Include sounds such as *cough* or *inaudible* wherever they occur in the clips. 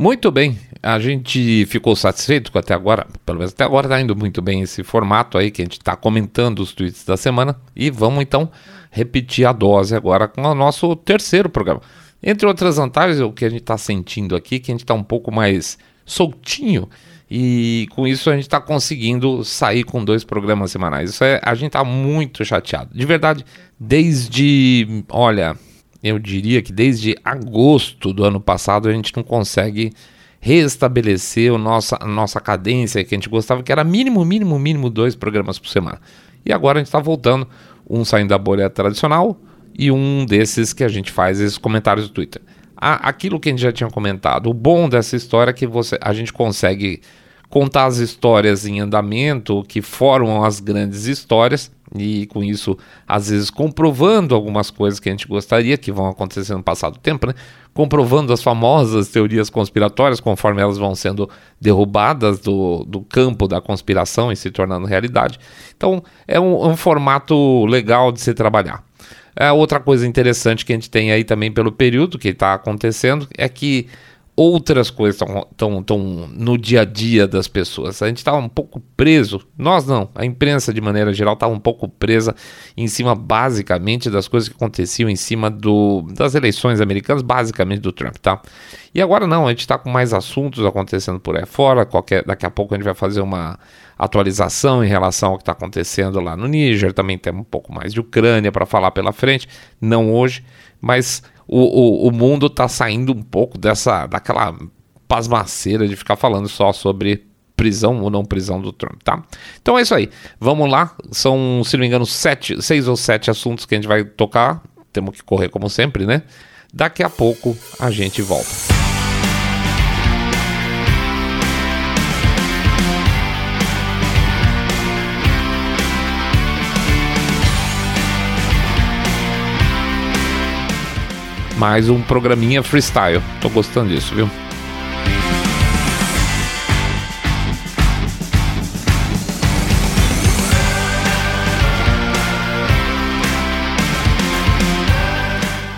Muito bem, a gente ficou satisfeito com até agora, pelo menos até agora está indo muito bem esse formato aí que a gente está comentando os tweets da semana e vamos então repetir a dose agora com o nosso terceiro programa. Entre outras vantagens, o que a gente está sentindo aqui, é que a gente está um pouco mais soltinho e com isso a gente está conseguindo sair com dois programas semanais. Isso é, a gente está muito chateado. De verdade, desde, olha, eu diria que desde agosto do ano passado a gente não consegue restabelecer o nossa, a nossa cadência que a gente gostava, que era mínimo, mínimo, mínimo dois programas por semana. E agora a gente está voltando, um saindo da bolha tradicional e um desses que a gente faz esses comentários do Twitter. aquilo que a gente já tinha comentado, o bom dessa história é que você, a gente consegue contar as histórias em andamento que formam as grandes histórias e com isso às vezes comprovando algumas coisas que a gente gostaria que vão acontecer no passado do tempo, né? comprovando as famosas teorias conspiratórias conforme elas vão sendo derrubadas do, do campo da conspiração e se tornando realidade. Então é um, um formato legal de se trabalhar. É, outra coisa interessante que a gente tem aí também pelo período que está acontecendo é que outras coisas estão no dia a dia das pessoas. A gente está um pouco preso, nós não, a imprensa de maneira geral estava um pouco presa em cima basicamente das coisas que aconteciam em cima do, das eleições americanas, basicamente do Trump, tá? E agora não, a gente está com mais assuntos acontecendo por aí fora, qualquer, daqui a pouco a gente vai fazer uma atualização em relação ao que está acontecendo lá no Níger, também tem um pouco mais de Ucrânia para falar pela frente, não hoje, mas o, o, o mundo está saindo um pouco dessa daquela pasmaceira de ficar falando só sobre prisão ou não prisão do Trump, tá? Então é isso aí. Vamos lá. São, se não me engano, sete, seis ou sete assuntos que a gente vai tocar. Temos que correr como sempre, né? Daqui a pouco a gente volta. Mais um programinha freestyle. Tô gostando disso, viu?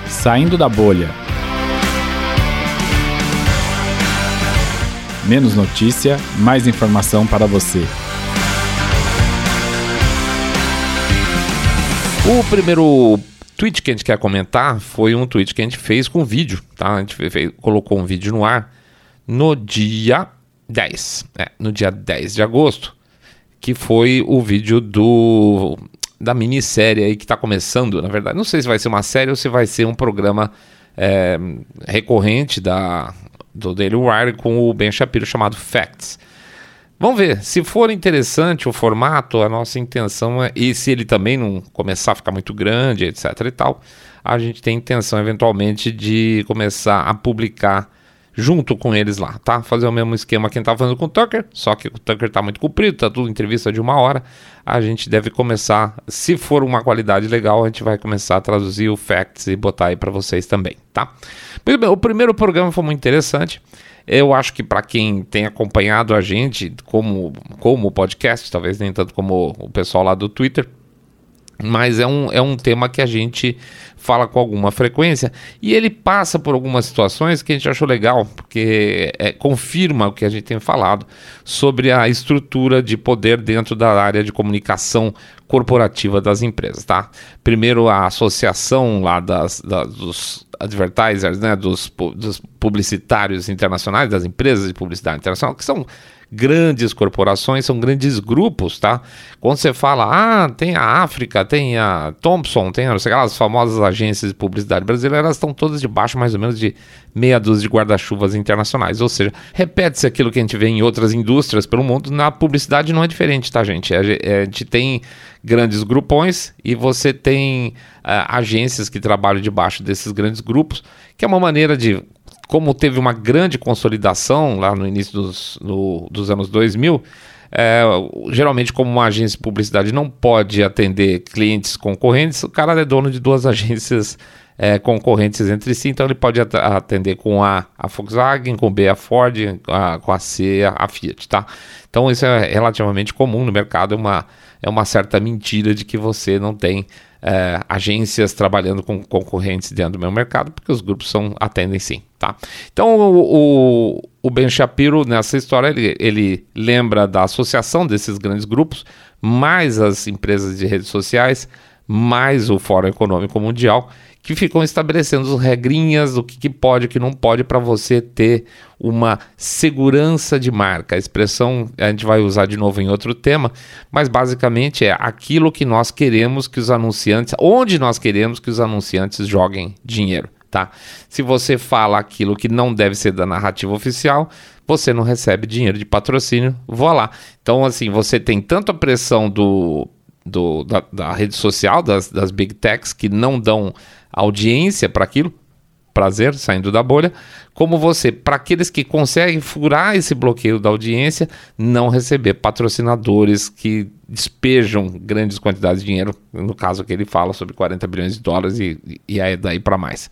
Saindo da bolha. Menos notícia, mais informação para você. O primeiro tweet que a gente quer comentar foi um tweet que a gente fez com vídeo, tá? A gente fez, colocou um vídeo no ar no dia 10, é, no dia 10 de agosto, que foi o vídeo do da minissérie aí que está começando, na verdade. Não sei se vai ser uma série ou se vai ser um programa é, recorrente da, do Daily Wire com o Ben Shapiro chamado Facts. Vamos ver, se for interessante o formato, a nossa intenção é, e se ele também não começar a ficar muito grande, etc e tal, a gente tem intenção eventualmente de começar a publicar junto com eles lá, tá? Fazer o mesmo esquema que a gente tá fazendo com o Tucker, só que o Tucker tá muito comprido, tá tudo entrevista de uma hora. A gente deve começar, se for uma qualidade legal, a gente vai começar a traduzir o facts e botar aí para vocês também, tá? Muito bem, o primeiro programa foi muito interessante. Eu acho que para quem tem acompanhado a gente como, como podcast, talvez nem tanto como o pessoal lá do Twitter, mas é um, é um tema que a gente fala com alguma frequência e ele passa por algumas situações que a gente achou legal, porque é, confirma o que a gente tem falado sobre a estrutura de poder dentro da área de comunicação corporativa das empresas, tá? Primeiro a associação lá das, das dos advertisers, né, dos, dos publicitários internacionais, das empresas de publicidade internacional, que são grandes corporações, são grandes grupos, tá? Quando você fala, ah, tem a África, tem a Thompson, tem sei lá, as famosas agências de publicidade brasileiras, estão todas debaixo mais ou menos de meia dúzia de guarda-chuvas internacionais. Ou seja, repete-se aquilo que a gente vê em outras indústrias pelo mundo, na publicidade não é diferente, tá, gente? A, gente tem grandes grupões e você tem uh, agências que trabalham debaixo desses grandes grupos, que é uma maneira de como teve uma grande consolidação lá no início dos, no, dos anos 2000, é, geralmente, como uma agência de publicidade não pode atender clientes concorrentes, o cara é dono de duas *laughs* agências é, concorrentes entre si, então ele pode atender com a, a Volkswagen, com B a Ford, a, com a C a, a Fiat, tá? Então isso é relativamente comum no mercado, é uma, é uma certa mentira de que você não tem é, agências trabalhando com concorrentes dentro do meu mercado, porque os grupos são, atendem sim, tá? Então, o, o, o Ben Shapiro, nessa história, ele, ele lembra da associação desses grandes grupos, mais as empresas de redes sociais, mais o Fórum Econômico Mundial, que ficam estabelecendo as regrinhas do que, pode e que não pode para você ter uma segurança de marca. A expressão a gente vai usar de novo em outro tema, mas basicamente é aquilo que nós queremos que os anunciantes, onde nós queremos que os anunciantes joguem dinheiro. Tá? Se você fala aquilo que não deve ser da narrativa oficial, você não recebe dinheiro de patrocínio, vou lá. Então, assim, você tem tanto a pressão do, do da, da, rede social, das, das big techs, que não dão audiência para aquilo, prazer, saindo da bolha, como você, para aqueles que conseguem furar esse bloqueio da audiência, não receber patrocinadores que despejam grandes quantidades de dinheiro, no caso que ele fala sobre 40 bilhões de dólares e, e aí daí para mais.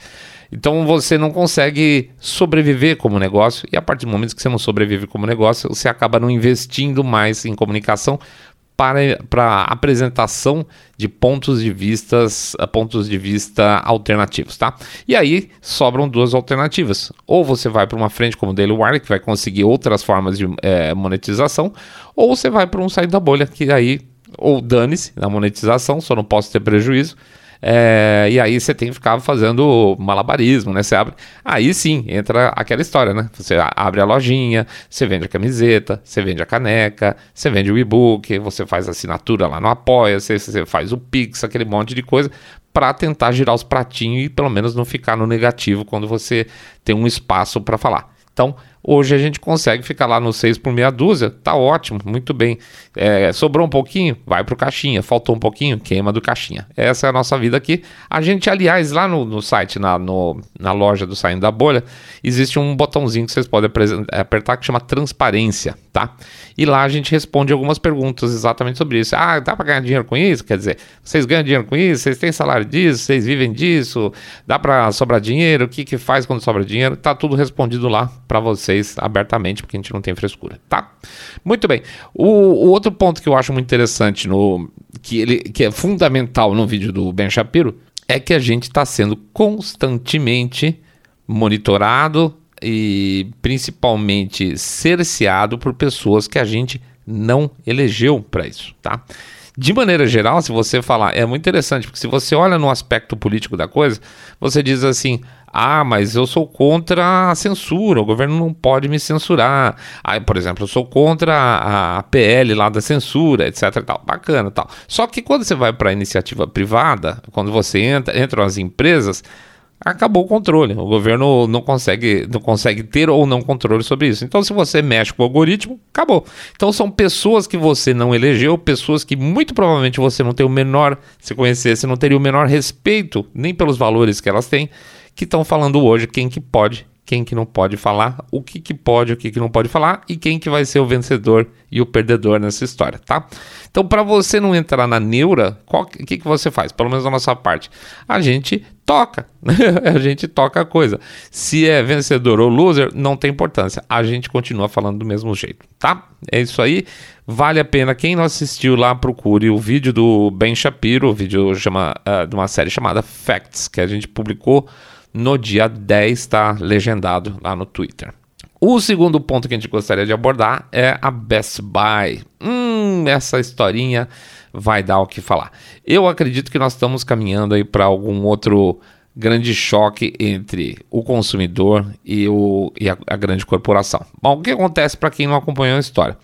Então você não consegue sobreviver como negócio, e a partir do momento que você não sobrevive como negócio, você acaba não investindo mais em comunicação, para, para apresentação de pontos de vistas, eh, pontos de vista alternativos, tá? E aí sobram duas alternativas. Ou você vai para uma frente como o Daily Wire, que vai conseguir outras formas de é, monetização, ou você vai para um sair da bolha, que aí ou dane-se na monetização, só não posso ter prejuízo. É, e aí você tem que ficar fazendo malabarismo, né? Você abre. Aí sim, entra aquela história, né? Você abre a lojinha, você vende a camiseta, você vende a caneca, você vende o e-book, você faz assinatura lá no Apoia, você, você faz o Pix, aquele monte de coisa, para tentar girar os pratinhos e pelo menos não ficar no negativo quando você tem um espaço para falar. Então, hoje a gente consegue ficar lá no 6 por meia dúzia, tá ótimo, muito bem. É, sobrou um pouquinho, vai pro caixinha, faltou um pouquinho, queima do caixinha. Essa é a nossa vida aqui. A gente, aliás, lá no, no site, na, no, na loja do Saindo da Bolha, existe um botãozinho que vocês podem apertar que chama transparência, tá? E lá a gente responde algumas perguntas exatamente sobre isso. Ah, dá para ganhar dinheiro com isso? Quer dizer, vocês ganham dinheiro com isso? Vocês têm salário disso? Vocês vivem disso? Dá para sobrar dinheiro? O que, que faz quando sobra dinheiro? Tá tudo respondido lá para vocês abertamente, porque a gente não tem frescura, tá? Muito bem. O, o, outro ponto que eu acho muito interessante, no, que, ele, que é fundamental no vídeo do Ben Shapiro, é que a gente está sendo constantemente monitorado, e principalmente cerceado por pessoas que a gente não elegeu para isso, tá? De maneira geral, se você falar, é muito interessante, porque se você olha no aspecto político da coisa, você diz assim: ah, mas eu sou contra a censura, o governo não pode me censurar. Ah, por exemplo, eu sou contra a, a PL lá da censura, etc. Tal. Bacana tal. Só que quando você vai para a iniciativa privada, quando você entra, entram as empresas, acabou o controle. O governo não consegue, não consegue ter ou não controle sobre isso. Então, se você mexe com o algoritmo, acabou. Então, são pessoas que você não elegeu, pessoas que muito provavelmente você não tem o menor, se conhecesse, não teria o menor respeito nem pelos valores que elas têm, que estão falando hoje quem que pode quem que não pode falar, o que que pode, o que que não pode falar e quem que vai ser o vencedor e o perdedor nessa história, tá? Então, para você não entrar na neura, o que que você faz? Pelo menos da nossa parte, a gente toca, *laughs* a gente toca a coisa. Se é vencedor ou loser, não tem importância. A gente continua falando do mesmo jeito, tá? É isso aí. Vale a pena. Quem não assistiu lá, procure o vídeo do Ben Shapiro, o vídeo chama, uh, de uma série chamada Facts, que a gente publicou no dia 10, está legendado lá no Twitter. O segundo ponto que a gente gostaria de abordar é a Best Buy. Hum, essa historinha vai dar o que falar. Eu acredito que nós estamos caminhando aí para algum outro grande choque entre o consumidor e, o, e a, a grande corporação. Bom, o que acontece para quem não acompanhou a história?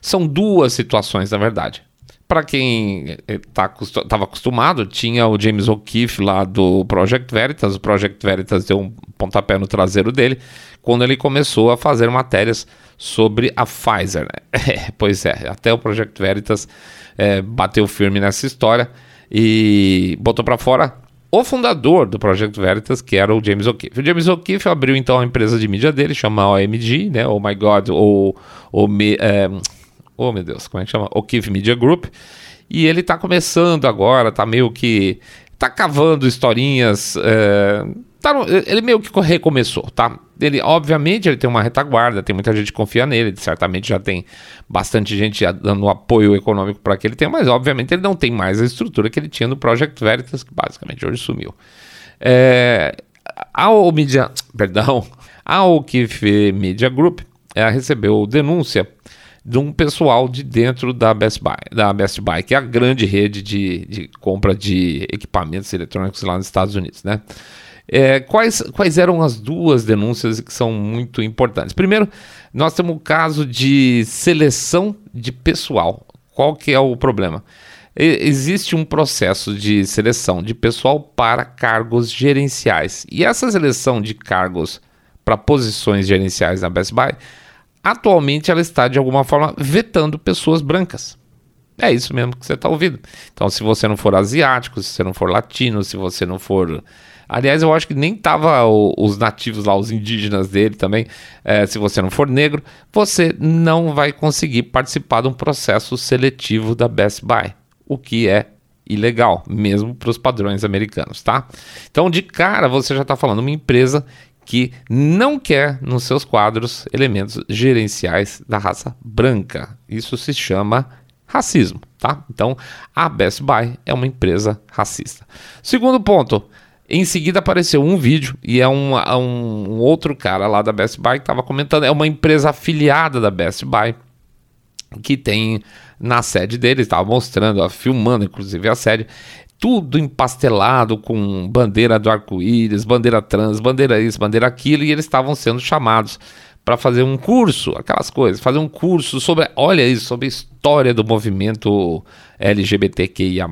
São duas situações, na verdade para quem estava eh, tá, acostumado, tinha o James O'Keefe lá do Project Veritas. O Project Veritas deu um pontapé no traseiro dele quando ele começou a fazer matérias sobre a Pfizer. *laughs* É, pois é, até o Project Veritas é, bateu firme nessa história e botou para fora o fundador do Project Veritas, que era o James O'Keefe. O James O'Keefe abriu então a empresa de mídia dele, chama OMG, né? Oh My God, ou, ou é, oh meu Deus, como é que chama? O'Keefe Media Group. E ele tá começando agora, tá meio que. tá cavando historinhas. É, tá ele meio que recomeçou, tá? Ele, obviamente, ele tem uma retaguarda, tem muita gente que confia nele, certamente já tem bastante gente dando apoio econômico para que ele tenha, mas obviamente ele não tem mais a estrutura que ele tinha no Project Veritas, que basicamente hoje sumiu. É, a Media, perdão, A OKF Media Group ela recebeu denúncia de um pessoal de dentro da Best Buy, da Best Buy, que é a grande rede de, de compra de equipamentos eletrônicos lá nos Estados Unidos, né? É, quais, quais eram as duas denúncias que são muito importantes? Primeiro, nós temos o caso de seleção de pessoal. Qual que é o problema? existe um processo de seleção de pessoal para cargos gerenciais. E essa seleção de cargos para posições gerenciais na Best Buy atualmente ela está de alguma forma vetando pessoas brancas. É isso mesmo que você está ouvindo. Então, se você não for asiático, se você não for latino, se você não for. Aliás, eu acho que nem tava o, os nativos lá, os indígenas dele também. É, se você não for negro, você não vai conseguir participar de um processo seletivo da Best Buy, o que é ilegal, mesmo para os padrões americanos, tá? Então, de cara, você já está falando uma empresa que não quer nos seus quadros elementos gerenciais da raça branca. Isso se chama racismo, tá? Então, a Best Buy é uma empresa racista. Segundo ponto, em seguida apareceu um vídeo e é um, um, um outro cara lá da Best Buy que estava comentando, é uma empresa afiliada da Best Buy que tem na sede deles, estava mostrando, filmando inclusive a sede, tudo empastelado com bandeira do arco-íris, bandeira trans, bandeira isso, bandeira aquilo, e eles estavam sendo chamados para fazer um curso, aquelas coisas, fazer um curso sobre, olha isso, sobre a história do movimento LGBTQIA+.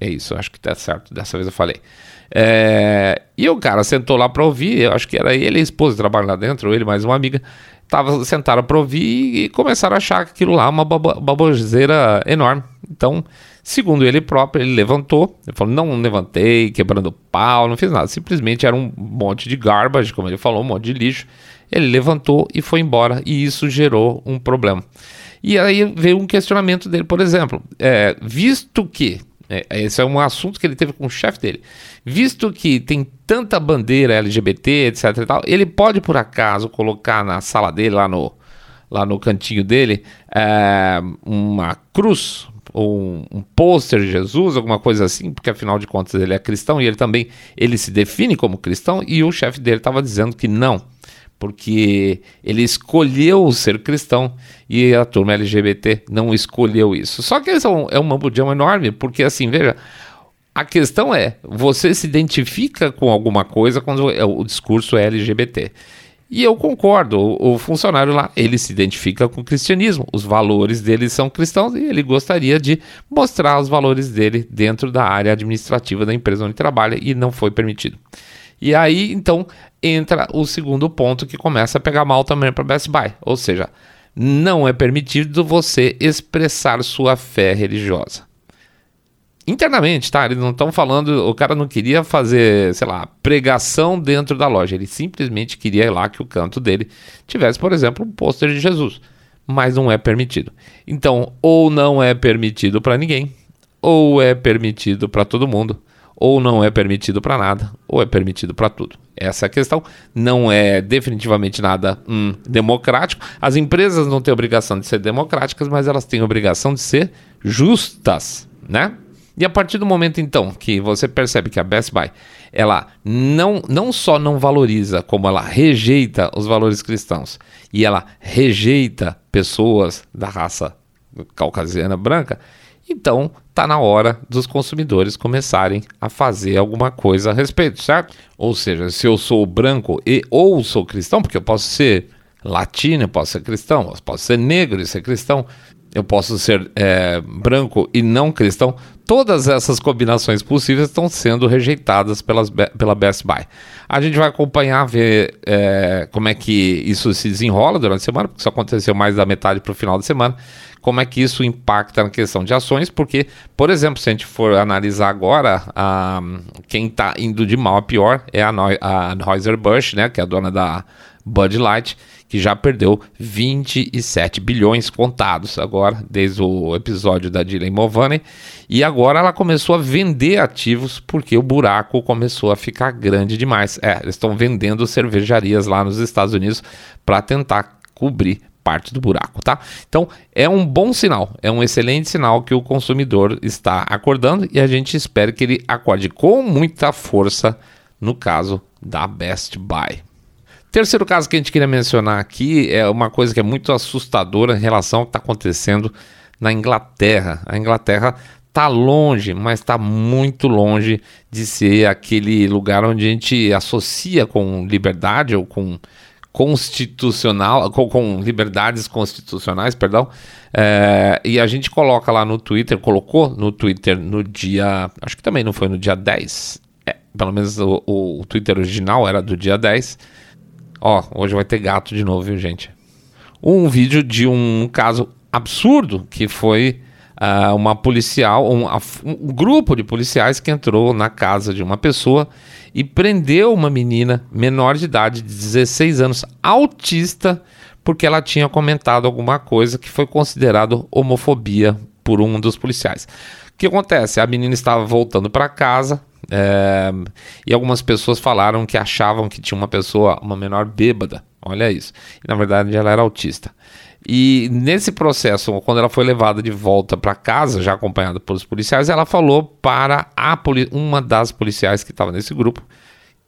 É isso, acho que tá certo, dessa vez eu falei. É, e o cara sentou lá para ouvir, eu acho que era ele e a esposa trabalhando lá dentro, ou ele mais uma amiga, tava, sentaram para ouvir e começaram a achar aquilo lá uma baboseira enorme. Então, Segundo ele próprio, ele levantou, ele falou: não levantei, quebrando pau, não fiz nada. Simplesmente era um monte de garbage, como ele falou, um monte de lixo. Ele levantou e foi embora, e isso gerou um problema. E aí veio um questionamento dele, por exemplo, é, visto que é, esse é um assunto que ele teve com o chefe dele. Visto que tem tanta bandeira LGBT, etc e tal, ele pode por acaso colocar na sala dele, lá no, lá no cantinho dele, é, uma cruz ou um, um pôster de Jesus, alguma coisa assim, porque afinal de contas ele é cristão e ele também ele se define como cristão e o chefe dele estava dizendo que não, porque ele escolheu ser cristão e a turma LGBT não escolheu isso. Só que isso é um, é um enorme, porque assim, veja, a questão é, você se identifica com alguma coisa quando é, o discurso é LGBT. E eu concordo, o, o, funcionário lá, ele se identifica com o cristianismo, os valores dele são cristãos e ele gostaria de mostrar os valores dele dentro da área administrativa da empresa onde trabalha e não foi permitido. E aí, então, entra o segundo ponto que começa a pegar mal também para Best Buy, ou seja, não é permitido você expressar sua fé religiosa internamente, tá? Eles não estão falando, o cara não queria fazer, sei lá, pregação dentro da loja. Ele simplesmente queria lá que o canto dele tivesse, por exemplo, um pôster de Jesus. Mas não é permitido. Então, ou não é permitido para ninguém, ou é permitido para todo mundo, ou não é permitido para nada, ou é permitido para tudo. Essa é a questão. Não é definitivamente nada hum, democrático. As empresas não têm obrigação de ser democráticas, mas elas têm obrigação de ser justas, né? E a partir do momento então que você percebe que a Best Buy ela não, não só não valoriza, como ela rejeita os valores cristãos e ela rejeita pessoas da raça caucasiana branca, então tá na hora dos consumidores começarem a fazer alguma coisa a respeito, certo? Ou seja, se eu sou branco e ou sou cristão, porque eu posso ser latino, eu posso ser cristão, eu posso ser negro e ser cristão, eu posso ser é, branco e não cristão, todas essas combinações possíveis estão sendo rejeitadas pelas, pela Best Buy. A gente vai acompanhar, ver é, como é que isso se desenrola durante a semana, porque isso aconteceu mais da metade para o final da semana, como é que isso impacta na questão de ações, porque, por exemplo, se a gente for analisar agora, a, quem está indo de mal a pior é a, a Anheuser-Busch, né, que é a dona da Bud Light, que já perdeu 27 bilhões contados agora, desde o episódio da Dylan Mulvaney, e agora ela começou a vender ativos porque o buraco começou a ficar grande demais. É, eles estão vendendo cervejarias lá nos Estados Unidos para tentar cobrir parte do buraco, tá? Então é um bom sinal, é um excelente sinal que o consumidor está acordando e a gente espera que ele acorde com muita força no caso da Best Buy. Terceiro caso que a gente queria mencionar aqui é uma coisa que é muito assustadora em relação ao que está acontecendo na Inglaterra. A Inglaterra está longe, mas está muito longe de ser aquele lugar onde a gente associa com liberdade ou com constitucional, com, com liberdades constitucionais, perdão. É, e a gente coloca lá no Twitter, colocou no Twitter no dia, acho que também não foi no dia 10, é, pelo menos o, o, Twitter original era do dia 10 Ó, hoje vai ter gato de novo, viu, gente? Um vídeo de um caso absurdo que foi uh, uma policial, um, um, grupo de policiais que entrou na casa de uma pessoa e prendeu uma menina menor de idade, de 16 anos, autista, porque ela tinha comentado alguma coisa que foi considerado homofobia por um dos policiais. O que acontece? A menina estava voltando para casa, é, e algumas pessoas falaram que achavam que tinha uma pessoa, uma menor bêbada. Olha isso. E, na verdade, ela era autista. E nesse processo, quando ela foi levada de volta para casa, já acompanhada pelos policiais, ela falou para a uma das policiais que estava nesse grupo,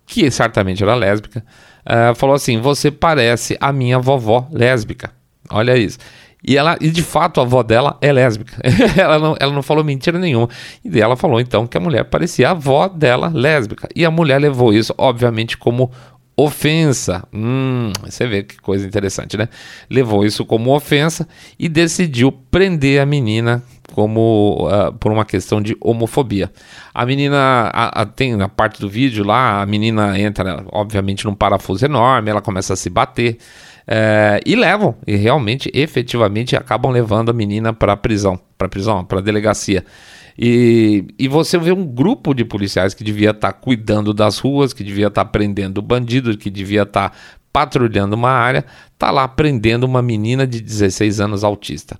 que certamente era lésbica, uh, falou assim: Você parece a minha vovó lésbica. Olha isso. E, ela, e de fato a avó dela é lésbica. *laughs* ela, não, ela não falou mentira nenhuma. E ela falou então que a mulher parecia a avó dela lésbica. E a mulher levou isso, obviamente, como ofensa. Hum, você vê que coisa interessante, né? Levou isso como ofensa e decidiu prender a menina como uh, por uma questão de homofobia. A menina a, a, tem na parte do vídeo lá, a menina entra, obviamente, num parafuso enorme, ela começa a se bater. É, e levam, e realmente, efetivamente, acabam levando a menina para prisão, para prisão, para delegacia. E, e você vê um grupo de policiais que devia estar tá cuidando das ruas, que devia estar tá prendendo bandidos, que devia estar tá patrulhando uma área, tá lá prendendo uma menina de 16 anos autista.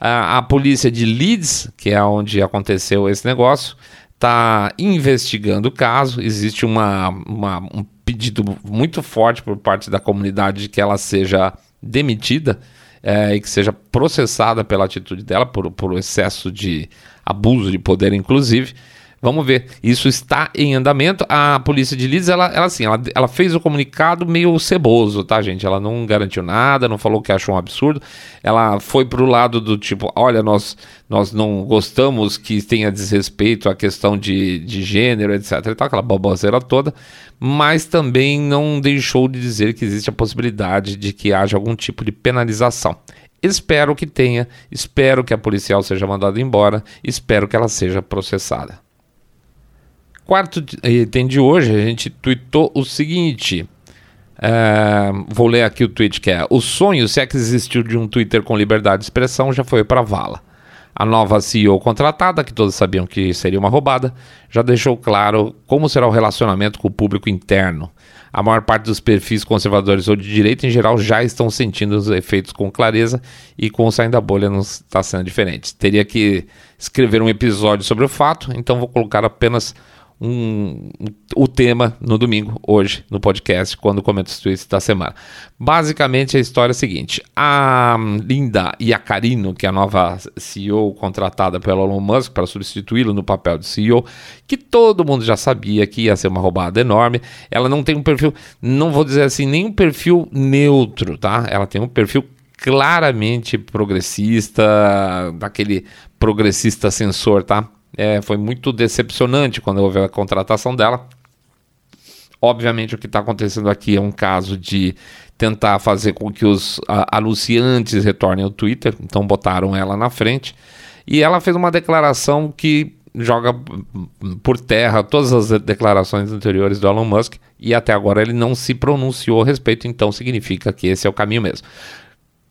A, a polícia de Leeds, que é onde aconteceu esse negócio, está investigando o caso. Existe uma, uma, um pedido muito forte por parte da comunidade de que ela seja demitida é, e que seja processada pela atitude dela por, por excesso de abuso de poder, inclusive. Vamos ver. Isso está em andamento. A polícia de Leeds, ela, ela assim, ela, ela fez o comunicado meio ceboso, tá, gente? Ela não garantiu nada, não falou que achou um absurdo. Ela foi pro lado do tipo, olha, nós, nós não gostamos que tenha desrespeito à questão de, de gênero, etc. E tal, aquela baboseira toda. Mas também não deixou de dizer que existe a possibilidade de que haja algum tipo de penalização. Espero que tenha, espero que a policial seja mandada embora, espero que ela seja processada. Quarto item de hoje, a gente tweetou o seguinte. É, vou ler aqui o tweet que é: O sonho, se é que existiu de um Twitter com liberdade de expressão, já foi para vala. A nova CEO contratada, que todos sabiam que seria uma roubada, já deixou claro como será o relacionamento com o público interno. A maior parte dos perfis conservadores ou de direita em geral já estão sentindo os efeitos com clareza e com o saindo da bolha não está sendo diferente. Teria que escrever um episódio sobre o fato, então vou colocar apenas um, o tema no domingo, hoje, no podcast, quando comento os tweets da semana. Basicamente, a história é a seguinte: a Linda Iacarino, que é a nova CEO contratada pelo Elon Musk para substituí-lo no papel de CEO, que todo mundo já sabia que ia ser uma roubada enorme, ela não tem um perfil, não vou dizer assim, nem um perfil neutro, tá? Ela tem um perfil claramente progressista, daquele progressista sensor, tá? É, foi muito decepcionante quando houve a contratação dela. Obviamente, o que está acontecendo aqui é um caso de tentar fazer com que os a, anunciantes retornem ao Twitter, então botaram ela na frente. E ela fez uma declaração que joga por terra todas as declarações anteriores do Elon Musk e até agora ele não se pronunciou a respeito, então significa que esse é o caminho mesmo.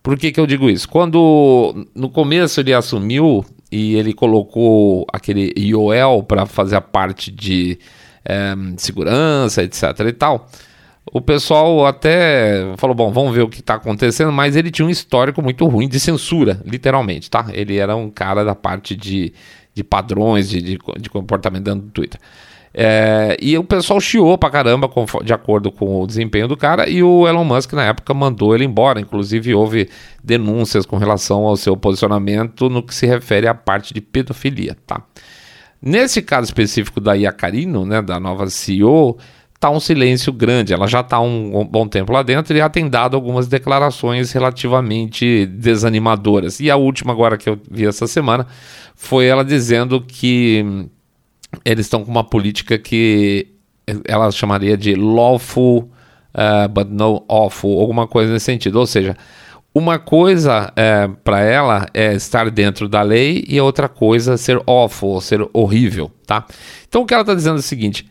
Por que, que eu digo isso? Quando no começo ele assumiu, e ele colocou aquele IOL para fazer a parte de é, segurança, etc e tal. O pessoal até falou: bom, vamos ver o que está acontecendo, mas ele tinha um histórico muito ruim de censura, literalmente, tá? Ele era um cara da parte de, de padrões de, de, de comportamento dentro do Twitter. É, e o pessoal chiou pra caramba com, de acordo com o desempenho do cara e o Elon Musk na época mandou ele embora. Inclusive houve denúncias com relação ao seu posicionamento no que se refere à parte de pedofilia, tá? Nesse caso específico da Iacarino, né, da nova CEO, tá um silêncio grande. Ela já está um, um, bom tempo lá dentro e já tem dado algumas declarações relativamente desanimadoras. E a última agora que eu vi essa semana foi ela dizendo que eles estão com uma política que ela chamaria de lawful, uh, but no awful, alguma coisa nesse sentido. Ou seja, uma coisa é, para ela é estar dentro da lei e outra coisa ser awful, ser horrível, tá? Então o que ela está dizendo é o seguinte: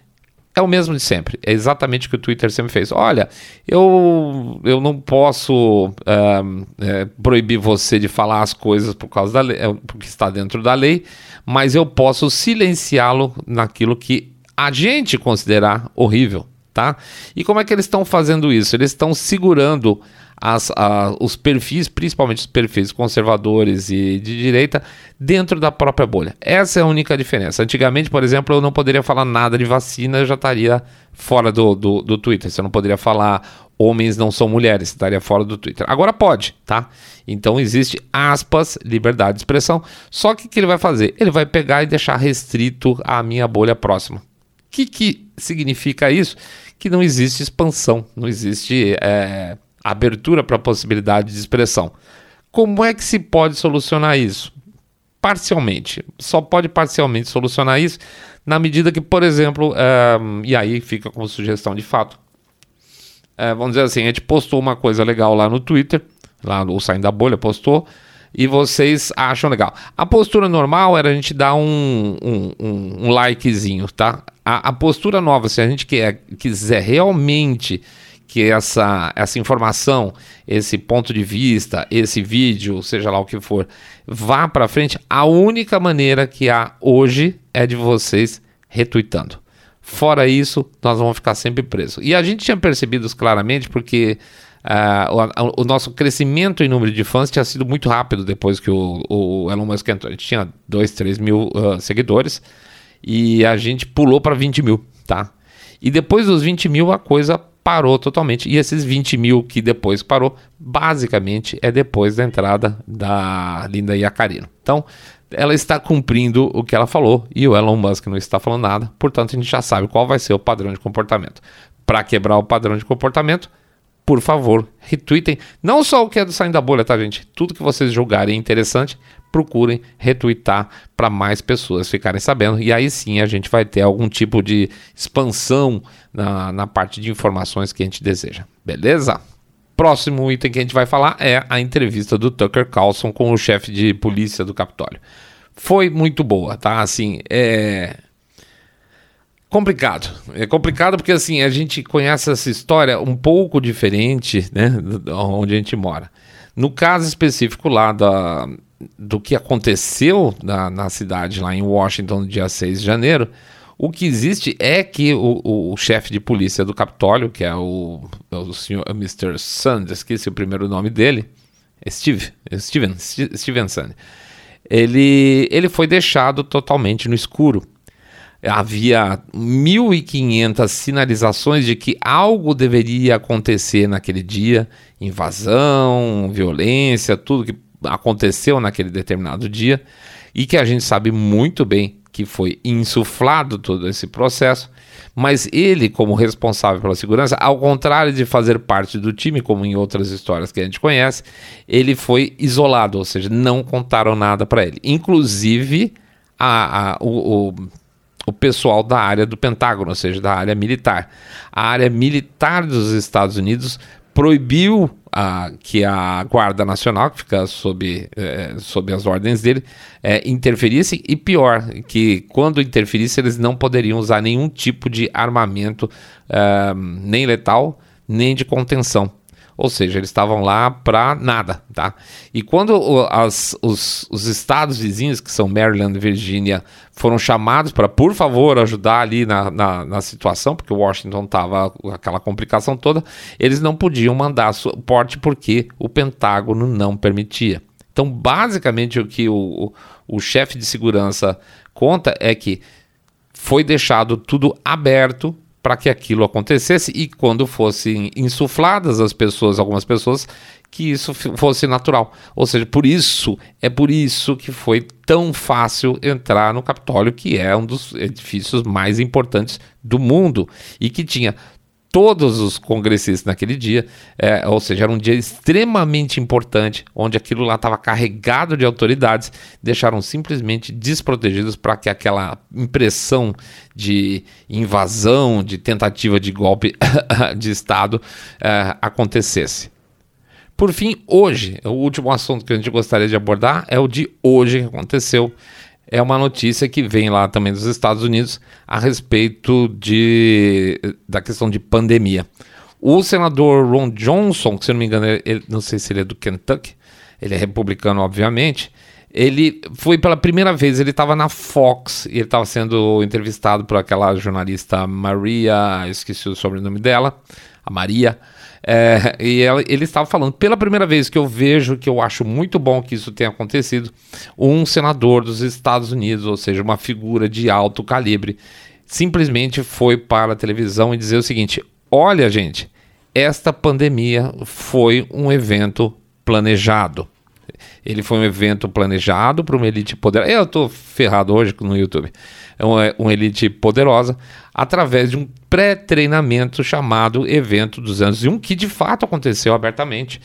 é o mesmo de sempre. É exatamente o que o Twitter sempre fez. Olha, eu, eu não posso é, proibir você de falar as coisas por causa da lei, é, porque está dentro da lei, mas eu posso silenciá-lo naquilo que a gente considerar horrível, tá? E como é que eles estão fazendo isso? Eles estão segurando as, a, os perfis, principalmente os perfis conservadores e de direita, dentro da própria bolha. Essa é a única diferença. Antigamente, por exemplo, eu não poderia falar nada de vacina, eu já estaria fora do, do, do Twitter. Você não poderia falar homens não são mulheres, estaria fora do Twitter. Agora pode, tá? Então existe aspas, liberdade de expressão. Só que o que ele vai fazer? Ele vai pegar e deixar restrito a minha bolha próxima. O que, que significa isso? Que não existe expansão, não existe é, abertura para a possibilidade de expressão. Como é que se pode solucionar isso? Parcialmente. Só pode parcialmente solucionar isso na medida que, por exemplo, é, e aí fica como sugestão de fato. É, vamos dizer assim, a gente postou uma coisa legal lá no Twitter, lá no Saindo da Bolha postou, e vocês acham legal. A postura normal era a gente dar um, um, um, um likezinho, tá? A, a, postura nova, se a gente quer, quiser realmente que essa, essa informação, esse ponto de vista, esse vídeo, seja lá o que for, vá para frente, a única maneira que há hoje é de vocês retweetando. Fora isso, nós vamos ficar sempre presos. E a gente tinha percebido isso claramente porque uh, o, o, nosso crescimento em número de fãs tinha sido muito rápido depois que o, o Elon Musk entrou. A gente tinha 2, 3 mil uh, seguidores e a gente pulou para 20 mil, tá? E depois dos 20 mil a coisa parou totalmente. E esses 20 mil que depois parou, basicamente é depois da entrada da Linda Iacarino. Então, ela está cumprindo o que ela falou e o Elon Musk não está falando nada, portanto, a gente já sabe qual vai ser o padrão de comportamento. Para quebrar o padrão de comportamento, por favor, retweetem. Não só o que é do Saindo da Bolha, tá, gente? Tudo que vocês julgarem interessante, procurem retweetar para mais pessoas ficarem sabendo. E aí sim a gente vai ter algum tipo de expansão na, na parte de informações que a gente deseja. Beleza? Próximo item que a gente vai falar é a entrevista do Tucker Carlson com o chefe de polícia do Capitólio. Foi muito boa, tá? Assim, é complicado. É complicado porque assim, a gente conhece essa história um pouco diferente, né, onde a gente mora. No caso específico lá da, do que aconteceu na, na cidade, lá em Washington, no dia 6 de janeiro, o que existe é que o, o, o chefe de polícia do Capitólio, que é o, é o senhor Mr. Sand, esqueci o primeiro nome dele, é Steve, é Steven, Steven Sand, ele, ele foi deixado totalmente no escuro. Havia 1.500 sinalizações de que algo deveria acontecer naquele dia, invasão, violência, tudo que aconteceu naquele determinado dia e que a gente sabe muito bem que foi insuflado todo esse processo, mas ele, como responsável pela segurança, ao contrário de fazer parte do time, como em outras histórias que a gente conhece, ele foi isolado, ou seja, não contaram nada para ele. Inclusive, a, a, o, o, o pessoal da área do Pentágono, ou seja, da área militar. A área militar dos Estados Unidos proibiu a, que a Guarda Nacional, que fica sob, é, sob as ordens dele, é, interferisse, e pior, que quando interferisse eles não poderiam usar nenhum tipo de armamento, é, nem letal, nem de contenção. Ou seja, eles estavam lá para nada, tá? E quando as, os, os, estados vizinhos, que são Maryland e Virgínia, foram chamados para, por favor, ajudar ali na, na, na situação, porque Washington estava aquela complicação toda, eles não podiam mandar suporte porque o Pentágono não permitia. Então, basicamente, o que o, o, o chefe de segurança conta é que foi deixado tudo aberto para que aquilo acontecesse e quando fossem insufladas as pessoas, algumas pessoas que isso fosse natural. Ou seja, por isso, é por isso que foi tão fácil entrar no Capitólio, que é um dos edifícios mais importantes do mundo e que tinha todos os congressistas naquele dia, é, ou seja, era um dia extremamente importante, onde aquilo lá estava carregado de autoridades, deixaram simplesmente desprotegidos para que aquela impressão de invasão, de tentativa de golpe *laughs* de Estado é, acontecesse. Por fim, hoje, o último assunto que a gente gostaria de abordar é o de hoje que aconteceu. É uma notícia que vem lá também dos Estados Unidos a respeito de, da questão de pandemia. O senador Ron Johnson, que se não me engano, ele, não sei se ele é do Kentucky, ele é republicano, obviamente. Ele foi pela primeira vez, ele estava na Fox e ele estava sendo entrevistado por aquela jornalista Maria, esqueci o sobrenome dela, a Maria. É, e ela, ele estava falando, pela primeira vez que eu vejo, que eu acho muito bom que isso tenha acontecido, um senador dos Estados Unidos, ou seja, uma figura de alto calibre, simplesmente foi para a televisão e dizer o seguinte: olha, gente, esta pandemia foi um evento planejado. Ele foi um evento planejado para uma elite poderosa. Eu estou ferrado hoje no YouTube. É uma, uma elite poderosa através de um pré-treinamento chamado Evento 201, que de fato aconteceu abertamente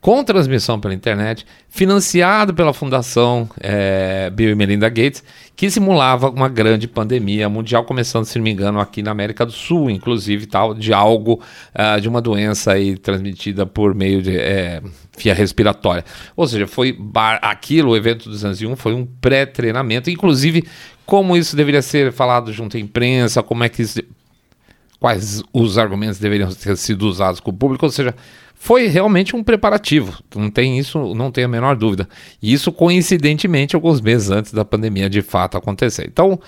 com transmissão pela internet, financiado pela Fundação é, Bill e Melinda Gates, que simulava uma grande pandemia mundial, começando, se não me engano, aqui na América do Sul, inclusive, tal, de algo, uh, de uma doença aí transmitida por meio de é, via respiratória. Ou seja, foi aquilo, o evento 201, foi um pré-treinamento, inclusive como isso deveria ser falado junto à imprensa, como é que isso, quais os argumentos deveriam ter sido usados com o público, ou seja, foi realmente um preparativo, não tem isso, não tem a menor dúvida. E isso coincidentemente alguns meses antes da pandemia de fato acontecer. Então,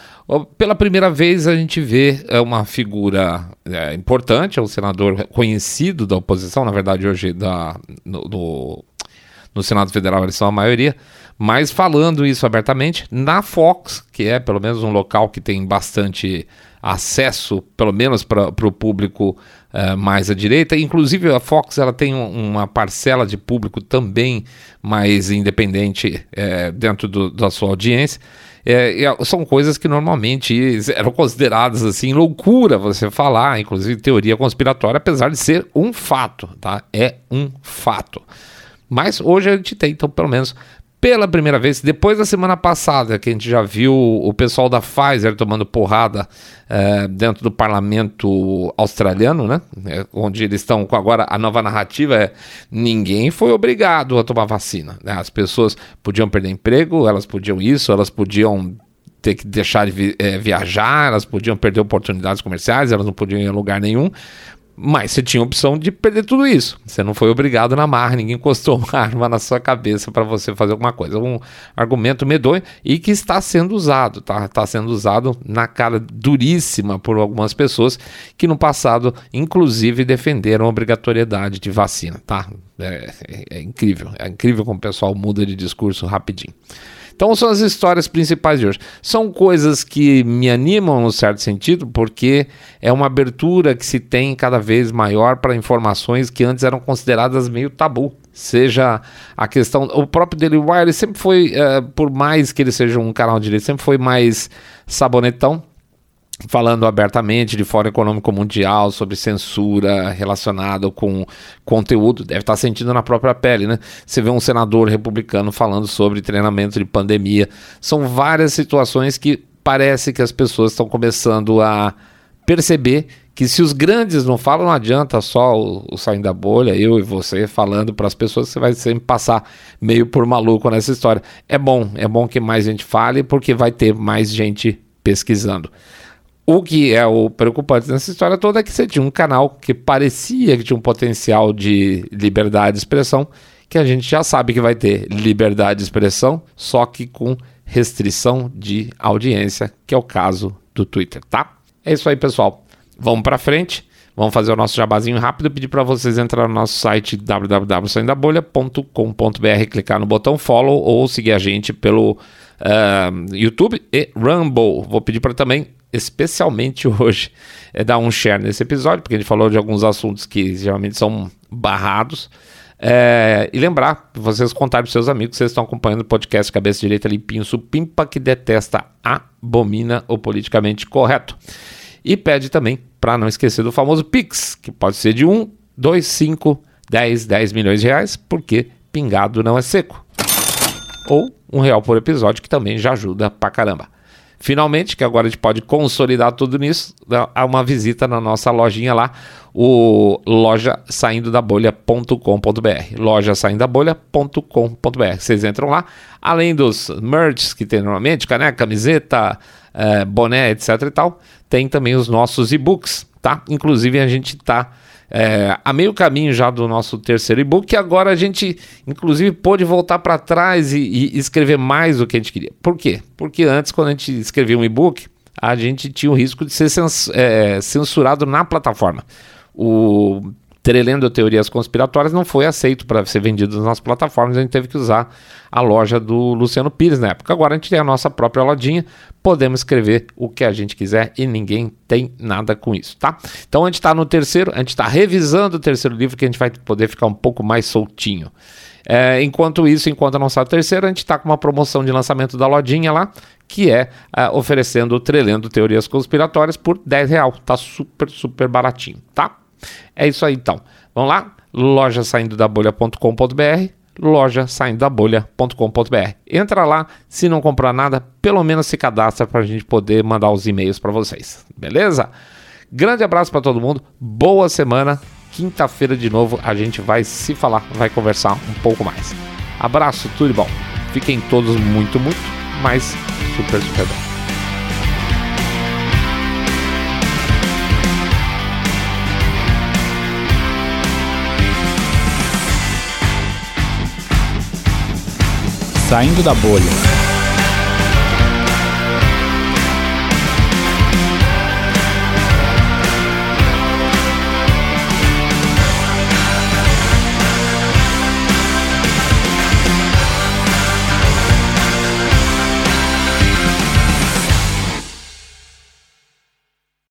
pela primeira vez a gente vê é, uma figura é, importante, é um senador conhecido da oposição, na verdade hoje da, no, no, no Senado Federal eles são a maioria, mas falando isso abertamente na Fox, que é pelo menos um local que tem bastante acesso, pelo menos para o público uh, mais à direita. Inclusive a Fox ela tem um, uma parcela de público também mais independente uh, dentro do, da sua audiência. É, são coisas que normalmente *laughs* eram consideradas assim loucura você falar, inclusive teoria conspiratória, apesar de ser um fato, tá? É um fato. Mas hoje a gente tem, então, pelo menos pela primeira vez, depois da semana passada, que a gente já viu o pessoal da Pfizer tomando porrada é, dentro do parlamento australiano, né? É, onde eles estão com agora a nova narrativa é ninguém foi obrigado a tomar vacina. Né? As pessoas podiam perder emprego, elas podiam isso, elas podiam ter que deixar de vi é, viajar, elas podiam perder oportunidades comerciais, elas não podiam ir a lugar nenhum, mas você tinha a opção de perder tudo isso. Você não foi obrigado na marra, ninguém encostou *laughs* uma arma na sua cabeça para você fazer alguma coisa. Um argumento medonho e que está sendo usado, tá? Está sendo usado na cara duríssima por algumas pessoas que no passado, inclusive, defenderam a obrigatoriedade de vacina, tá? É, é, é incrível, é incrível como o pessoal muda de discurso rapidinho. Então são as histórias principais de hoje. São coisas que me animam no certo sentido, porque é uma abertura que se tem cada vez maior para informações que antes eram consideradas meio tabu. Seja a questão. O próprio Daily Wire sempre foi, uh, por mais que ele seja um canal de direito, sempre foi mais sabonetão falando abertamente de Fórum Econômico Mundial sobre censura relacionada com conteúdo, deve estar sentindo na própria pele, né? Você vê um senador republicano falando sobre treinamento de pandemia. São várias situações que parece que as pessoas estão começando a perceber que se os grandes não falam, não adianta só o, o saindo da bolha, eu e você falando para as pessoas, você vai sempre passar meio por maluco nessa história. É bom, é bom que mais gente fale, porque vai ter mais gente pesquisando. O que é o preocupante nessa história toda é que você tinha um canal que parecia que tinha um potencial de liberdade de expressão, que a gente já sabe que vai ter liberdade de expressão, só que com restrição de audiência, que é o caso do Twitter, tá? É isso aí, pessoal. Vamos para frente. Vamos fazer o nosso jabazinho rápido. Pedir para vocês entrar no nosso site www.saindabolha.com.br, clicar no botão follow ou seguir a gente pelo uh, YouTube e Rumble. Vou pedir para também especialmente *laughs* hoje, é dar um share nesse episódio, porque a gente falou de alguns assuntos que geralmente são barrados. É, e lembrar, vocês contarem para seus amigos vocês estão acompanhando o podcast Cabeça Direita Limpinho Supimpa, que detesta, abomina o politicamente correto. E pede também para não esquecer do famoso Pix, que pode ser de 1, 2, 5, 10, 10 milhões de reais, porque pingado não é seco. Ou um real por episódio, que também já ajuda pra caramba. Finalmente, que agora a gente pode consolidar tudo nisso, há uma visita na nossa lojinha lá, o loja saindo da bolha.com.br. Loja saindo da bolha.com.br. Vocês entram lá, além dos merchs que tem normalmente, caneca, camiseta, é, boné, etc e tal, tem também os nossos e-books, tá? Inclusive a gente tá é, a meio caminho já do nosso terceiro e-book, agora a gente, inclusive, pôde voltar para trás e, e, escrever mais do que a gente queria. Por quê? Porque antes, quando a gente escrevia um e-book, a gente tinha o risco de ser é, censurado na plataforma. O Trelendo Teorias Conspiratórias não foi aceito para ser vendido nas plataformas, a gente teve que usar a loja do Luciano Pires na época. Agora a gente tem a nossa própria lojinha, podemos escrever o que a gente quiser e ninguém tem nada com isso, tá? Então a gente está no terceiro, a gente está revisando o terceiro livro que a gente vai poder ficar um pouco mais soltinho. É, enquanto isso, enquanto não sai o terceiro, a gente está com uma promoção de lançamento da lojinha lá, que é uh, oferecendo o Trelendo Teorias Conspiratórias por 10 real. Tá super, super baratinho, tá? É isso aí então. Vamos lá? Loja saindo da bolha.com.br loja saindo da bolha.com.br. Entra lá, se não comprar nada, pelo menos se cadastra para a gente poder mandar os e-mails para vocês, beleza? Grande abraço para todo mundo, boa semana. Quinta-feira de novo a gente vai se falar, vai conversar um pouco mais. Abraço, tudo de bom. Fiquem todos muito, muito, mas super, super bem. Saindo da bolha.